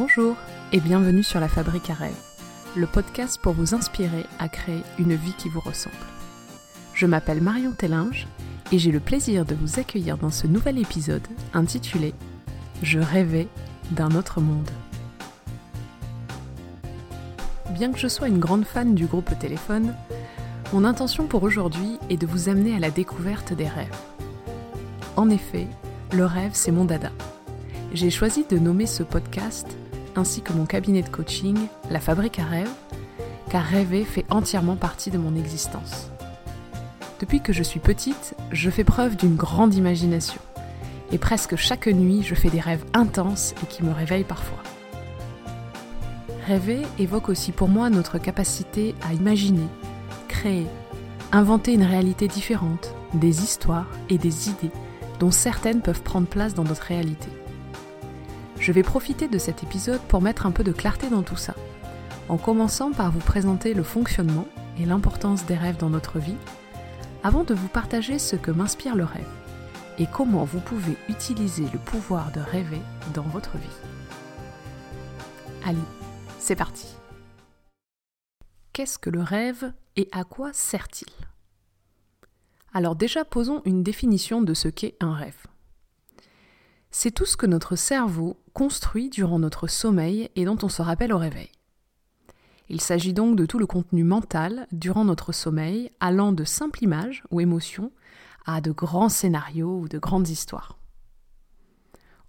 Bonjour et bienvenue sur La Fabrique à rêve, le podcast pour vous inspirer à créer une vie qui vous ressemble. Je m'appelle Marion Tellinge et j'ai le plaisir de vous accueillir dans ce nouvel épisode intitulé Je rêvais d'un autre monde. Bien que je sois une grande fan du groupe Téléphone, mon intention pour aujourd'hui est de vous amener à la découverte des rêves. En effet, le rêve, c'est mon dada. J'ai choisi de nommer ce podcast, ainsi que mon cabinet de coaching, La Fabrique à rêve, car rêver fait entièrement partie de mon existence. Depuis que je suis petite, je fais preuve d'une grande imagination, et presque chaque nuit, je fais des rêves intenses et qui me réveillent parfois. Rêver évoque aussi pour moi notre capacité à imaginer, créer, inventer une réalité différente, des histoires et des idées dont certaines peuvent prendre place dans notre réalité. Je vais profiter de cet épisode pour mettre un peu de clarté dans tout ça, en commençant par vous présenter le fonctionnement et l'importance des rêves dans notre vie, avant de vous partager ce que m'inspire le rêve et comment vous pouvez utiliser le pouvoir de rêver dans votre vie. Allez, c'est parti. Qu'est-ce que le rêve et à quoi sert-il? Alors déjà posons une définition de ce qu'est un rêve. C'est tout ce que notre cerveau construit durant notre sommeil et dont on se rappelle au réveil. Il s'agit donc de tout le contenu mental durant notre sommeil, allant de simples images ou émotions à de grands scénarios ou de grandes histoires.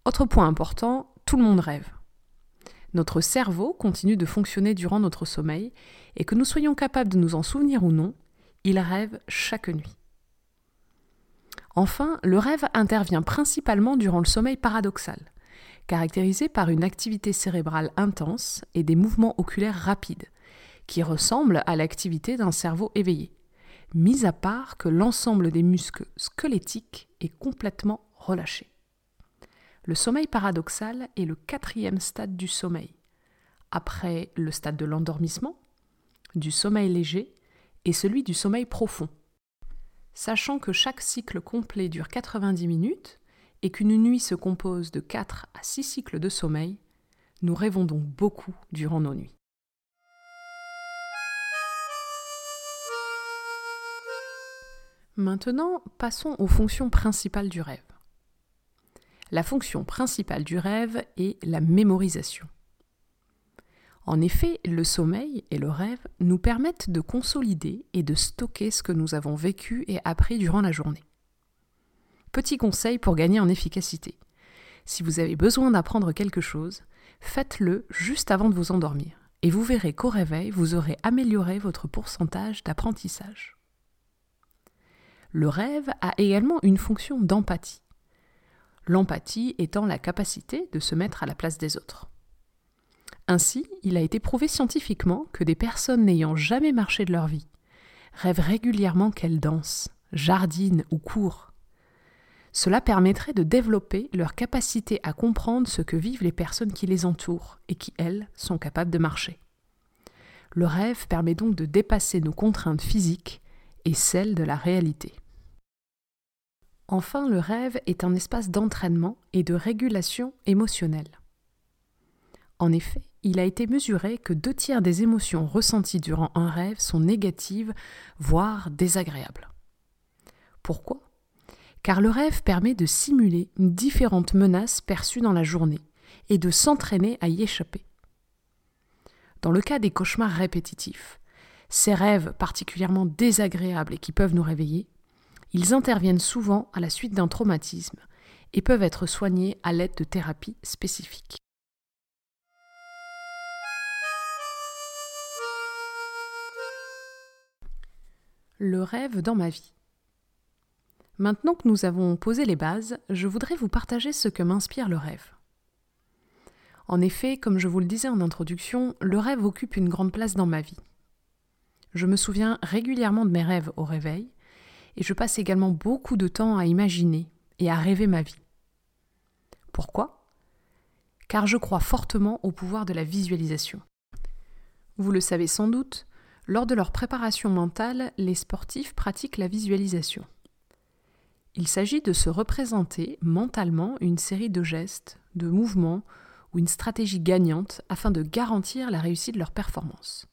Autre point important, tout le monde rêve. Notre cerveau continue de fonctionner durant notre sommeil et que nous soyons capables de nous en souvenir ou non, il rêve chaque nuit. Enfin, le rêve intervient principalement durant le sommeil paradoxal, caractérisé par une activité cérébrale intense et des mouvements oculaires rapides, qui ressemblent à l'activité d'un cerveau éveillé, mis à part que l'ensemble des muscles squelettiques est complètement relâché. Le sommeil paradoxal est le quatrième stade du sommeil, après le stade de l'endormissement, du sommeil léger et celui du sommeil profond. Sachant que chaque cycle complet dure 90 minutes et qu'une nuit se compose de 4 à 6 cycles de sommeil, nous rêvons donc beaucoup durant nos nuits. Maintenant, passons aux fonctions principales du rêve. La fonction principale du rêve est la mémorisation. En effet, le sommeil et le rêve nous permettent de consolider et de stocker ce que nous avons vécu et appris durant la journée. Petit conseil pour gagner en efficacité. Si vous avez besoin d'apprendre quelque chose, faites-le juste avant de vous endormir, et vous verrez qu'au réveil, vous aurez amélioré votre pourcentage d'apprentissage. Le rêve a également une fonction d'empathie l'empathie étant la capacité de se mettre à la place des autres. Ainsi, il a été prouvé scientifiquement que des personnes n'ayant jamais marché de leur vie rêvent régulièrement qu'elles dansent, jardinent ou courent. Cela permettrait de développer leur capacité à comprendre ce que vivent les personnes qui les entourent et qui, elles, sont capables de marcher. Le rêve permet donc de dépasser nos contraintes physiques et celles de la réalité. Enfin, le rêve est un espace d'entraînement et de régulation émotionnelle. En effet, il a été mesuré que deux tiers des émotions ressenties durant un rêve sont négatives, voire désagréables. Pourquoi? Car le rêve permet de simuler différentes menaces perçues dans la journée et de s'entraîner à y échapper. Dans le cas des cauchemars répétitifs, ces rêves particulièrement désagréables et qui peuvent nous réveiller ils interviennent souvent à la suite d'un traumatisme et peuvent être soignés à l'aide de thérapies spécifiques. Le rêve dans ma vie. Maintenant que nous avons posé les bases, je voudrais vous partager ce que m'inspire le rêve. En effet, comme je vous le disais en introduction, le rêve occupe une grande place dans ma vie. Je me souviens régulièrement de mes rêves au réveil, et je passe également beaucoup de temps à imaginer et à rêver ma vie. Pourquoi? Car je crois fortement au pouvoir de la visualisation. Vous le savez sans doute, lors de leur préparation mentale, les sportifs pratiquent la visualisation. Il s'agit de se représenter mentalement une série de gestes, de mouvements ou une stratégie gagnante afin de garantir la réussite de leur performance.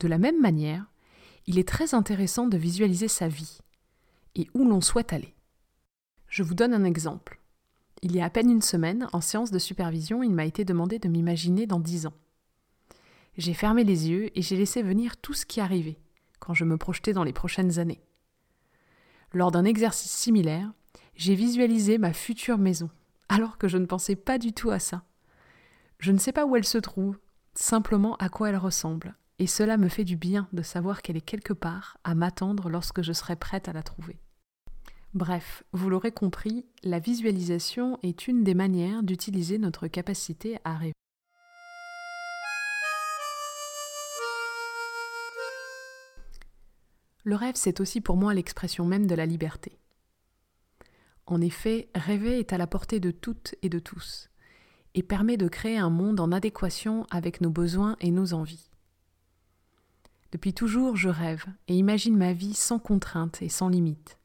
De la même manière, il est très intéressant de visualiser sa vie et où l'on souhaite aller. Je vous donne un exemple. Il y a à peine une semaine, en séance de supervision, il m'a été demandé de m'imaginer dans dix ans. J'ai fermé les yeux et j'ai laissé venir tout ce qui arrivait quand je me projetais dans les prochaines années. Lors d'un exercice similaire, j'ai visualisé ma future maison, alors que je ne pensais pas du tout à ça. Je ne sais pas où elle se trouve, simplement à quoi elle ressemble, et cela me fait du bien de savoir qu'elle est quelque part à m'attendre lorsque je serai prête à la trouver. Bref, vous l'aurez compris, la visualisation est une des manières d'utiliser notre capacité à rêver. Le rêve, c'est aussi pour moi l'expression même de la liberté. En effet, rêver est à la portée de toutes et de tous, et permet de créer un monde en adéquation avec nos besoins et nos envies. Depuis toujours, je rêve et imagine ma vie sans contrainte et sans limite.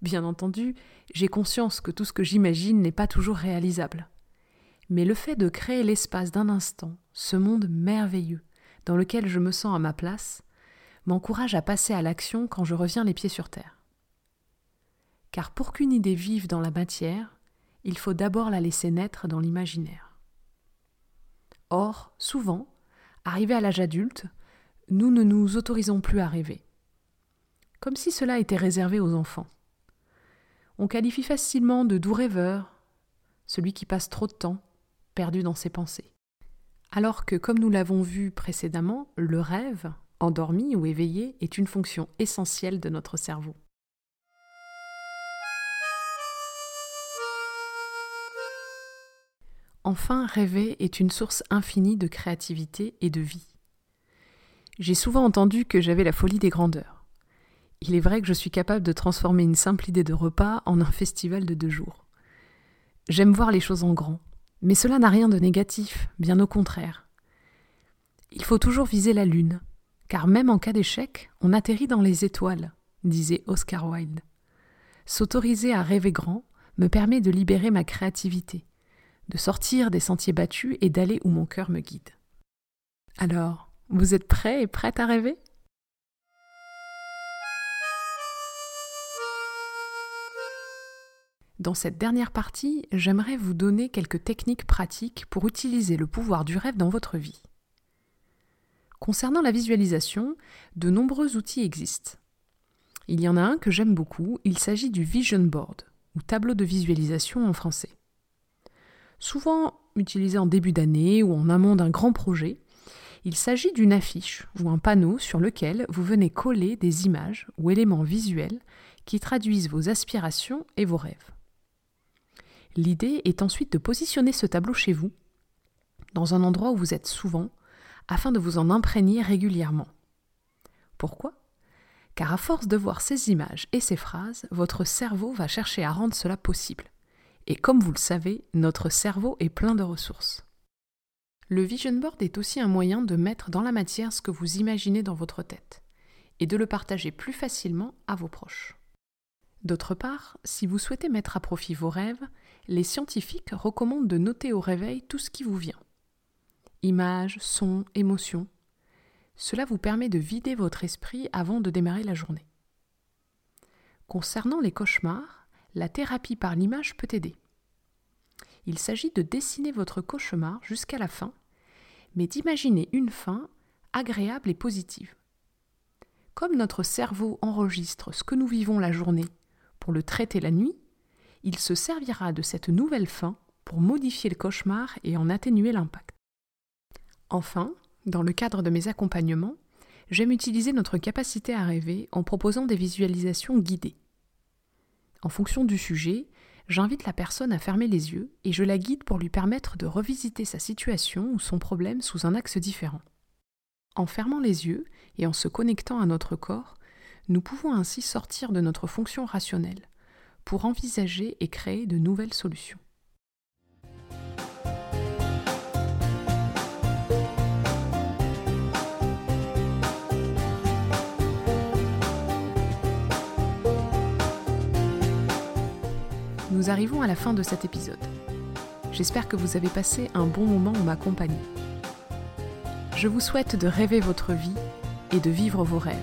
Bien entendu, j'ai conscience que tout ce que j'imagine n'est pas toujours réalisable. Mais le fait de créer l'espace d'un instant, ce monde merveilleux, dans lequel je me sens à ma place, m'encourage à passer à l'action quand je reviens les pieds sur terre. Car pour qu'une idée vive dans la matière, il faut d'abord la laisser naître dans l'imaginaire. Or, souvent, arrivé à l'âge adulte, nous ne nous autorisons plus à rêver. Comme si cela était réservé aux enfants. On qualifie facilement de doux rêveur celui qui passe trop de temps perdu dans ses pensées. Alors que, comme nous l'avons vu précédemment, le rêve, endormi ou éveillé, est une fonction essentielle de notre cerveau. Enfin, rêver est une source infinie de créativité et de vie. J'ai souvent entendu que j'avais la folie des grandeurs. Il est vrai que je suis capable de transformer une simple idée de repas en un festival de deux jours. J'aime voir les choses en grand, mais cela n'a rien de négatif, bien au contraire. Il faut toujours viser la lune, car même en cas d'échec, on atterrit dans les étoiles, disait Oscar Wilde. S'autoriser à rêver grand me permet de libérer ma créativité, de sortir des sentiers battus et d'aller où mon cœur me guide. Alors, vous êtes prêts et prêtes à rêver? Dans cette dernière partie, j'aimerais vous donner quelques techniques pratiques pour utiliser le pouvoir du rêve dans votre vie. Concernant la visualisation, de nombreux outils existent. Il y en a un que j'aime beaucoup, il s'agit du Vision Board, ou tableau de visualisation en français. Souvent utilisé en début d'année ou en amont d'un grand projet, il s'agit d'une affiche ou un panneau sur lequel vous venez coller des images ou éléments visuels qui traduisent vos aspirations et vos rêves. L'idée est ensuite de positionner ce tableau chez vous, dans un endroit où vous êtes souvent, afin de vous en imprégner régulièrement. Pourquoi? Car à force de voir ces images et ces phrases, votre cerveau va chercher à rendre cela possible. Et comme vous le savez, notre cerveau est plein de ressources. Le vision board est aussi un moyen de mettre dans la matière ce que vous imaginez dans votre tête et de le partager plus facilement à vos proches. D'autre part, si vous souhaitez mettre à profit vos rêves, les scientifiques recommandent de noter au réveil tout ce qui vous vient images, sons, émotions. Cela vous permet de vider votre esprit avant de démarrer la journée. Concernant les cauchemars, la thérapie par l'image peut aider. Il s'agit de dessiner votre cauchemar jusqu'à la fin, mais d'imaginer une fin agréable et positive. Comme notre cerveau enregistre ce que nous vivons la journée pour le traiter la nuit, il se servira de cette nouvelle fin pour modifier le cauchemar et en atténuer l'impact. Enfin, dans le cadre de mes accompagnements, j'aime utiliser notre capacité à rêver en proposant des visualisations guidées. En fonction du sujet, j'invite la personne à fermer les yeux et je la guide pour lui permettre de revisiter sa situation ou son problème sous un axe différent. En fermant les yeux et en se connectant à notre corps, nous pouvons ainsi sortir de notre fonction rationnelle pour envisager et créer de nouvelles solutions. Nous arrivons à la fin de cet épisode. J'espère que vous avez passé un bon moment en ma compagnie. Je vous souhaite de rêver votre vie et de vivre vos rêves.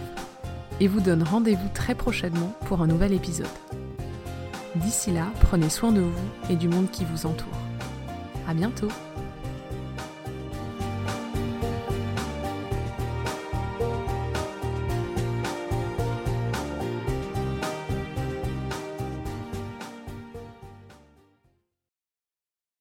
Et vous donne rendez-vous très prochainement pour un nouvel épisode. D'ici là, prenez soin de vous et du monde qui vous entoure. À bientôt!